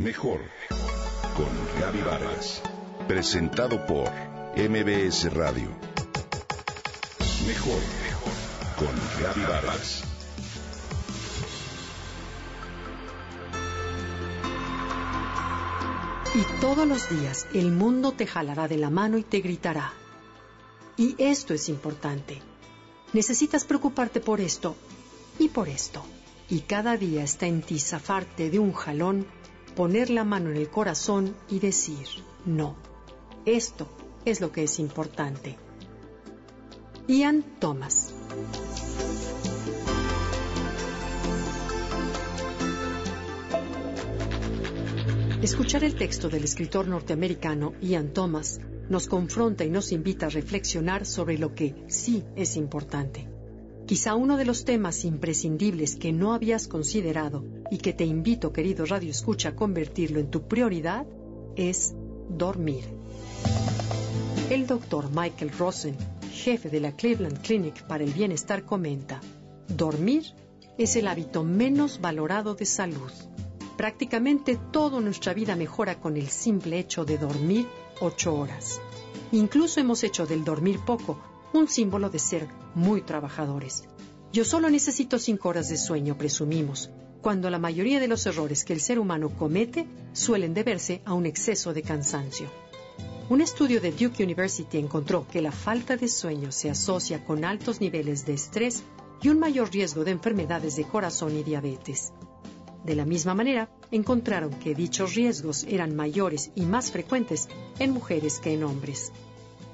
Mejor con Gaby Vargas. Presentado por MBS Radio. Mejor con Gaby Vargas. Y todos los días el mundo te jalará de la mano y te gritará. Y esto es importante. Necesitas preocuparte por esto y por esto. Y cada día está en ti zafarte de un jalón, poner la mano en el corazón y decir, no, esto es lo que es importante. Ian Thomas Escuchar el texto del escritor norteamericano Ian Thomas nos confronta y nos invita a reflexionar sobre lo que sí es importante. Quizá uno de los temas imprescindibles que no habías considerado y que te invito, querido Radio Escucha, a convertirlo en tu prioridad es dormir. El doctor Michael Rosen, jefe de la Cleveland Clinic para el Bienestar, comenta, dormir es el hábito menos valorado de salud. Prácticamente toda nuestra vida mejora con el simple hecho de dormir ocho horas. Incluso hemos hecho del dormir poco un símbolo de ser muy trabajadores. Yo solo necesito cinco horas de sueño, presumimos, cuando la mayoría de los errores que el ser humano comete suelen deberse a un exceso de cansancio. Un estudio de Duke University encontró que la falta de sueño se asocia con altos niveles de estrés y un mayor riesgo de enfermedades de corazón y diabetes. De la misma manera, encontraron que dichos riesgos eran mayores y más frecuentes en mujeres que en hombres.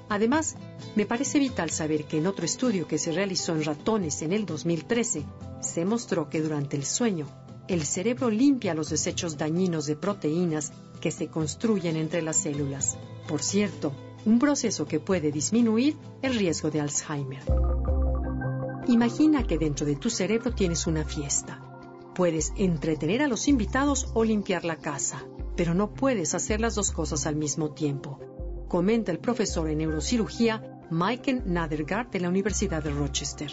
Además, me parece vital saber que en otro estudio que se realizó en ratones en el 2013, se mostró que durante el sueño, el cerebro limpia los desechos dañinos de proteínas que se construyen entre las células. Por cierto, un proceso que puede disminuir el riesgo de Alzheimer. Imagina que dentro de tu cerebro tienes una fiesta Puedes entretener a los invitados o limpiar la casa, pero no puedes hacer las dos cosas al mismo tiempo, comenta el profesor en neurocirugía Michael Nadergaard de la Universidad de Rochester.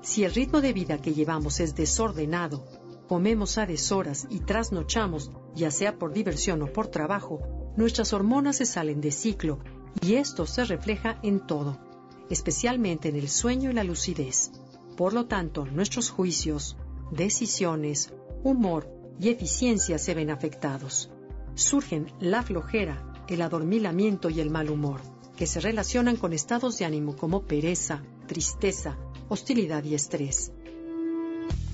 Si el ritmo de vida que llevamos es desordenado, comemos a deshoras y trasnochamos, ya sea por diversión o por trabajo, nuestras hormonas se salen de ciclo y esto se refleja en todo, especialmente en el sueño y la lucidez. Por lo tanto, nuestros juicios, decisiones, humor y eficiencia se ven afectados. Surgen la flojera, el adormilamiento y el mal humor, que se relacionan con estados de ánimo como pereza, tristeza, hostilidad y estrés.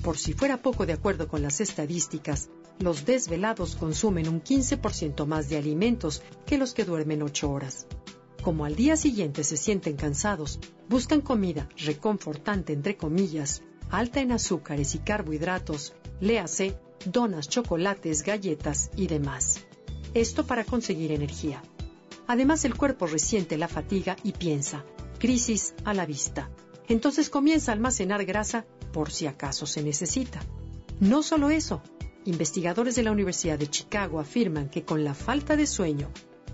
Por si fuera poco de acuerdo con las estadísticas, los desvelados consumen un 15% más de alimentos que los que duermen 8 horas. Como al día siguiente se sienten cansados, buscan comida reconfortante entre comillas alta en azúcares y carbohidratos, léase, donas, chocolates, galletas y demás. Esto para conseguir energía. Además, el cuerpo resiente la fatiga y piensa, crisis a la vista. Entonces comienza a almacenar grasa por si acaso se necesita. No solo eso, investigadores de la Universidad de Chicago afirman que con la falta de sueño,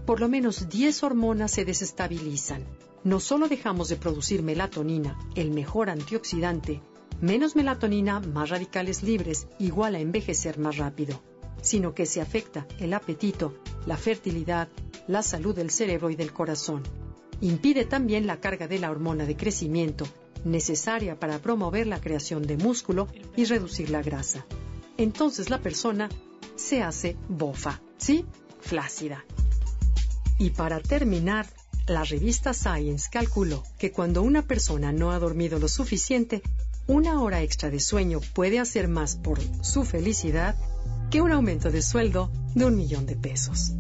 por lo menos 10 hormonas se desestabilizan. No solo dejamos de producir melatonina, el mejor antioxidante, menos melatonina, más radicales libres, igual a envejecer más rápido, sino que se afecta el apetito, la fertilidad, la salud del cerebro y del corazón. Impide también la carga de la hormona de crecimiento, necesaria para promover la creación de músculo y reducir la grasa. Entonces la persona se hace bofa, ¿sí? Flácida. Y para terminar, la revista Science calculó que cuando una persona no ha dormido lo suficiente, una hora extra de sueño puede hacer más por su felicidad que un aumento de sueldo de un millón de pesos.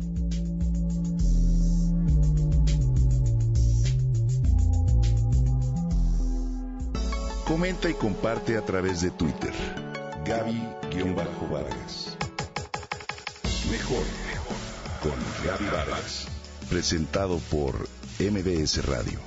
Comenta y comparte a través de Twitter. Gaby-Vargas. Mejor con Gaby Vargas. Presentado por MBS Radio.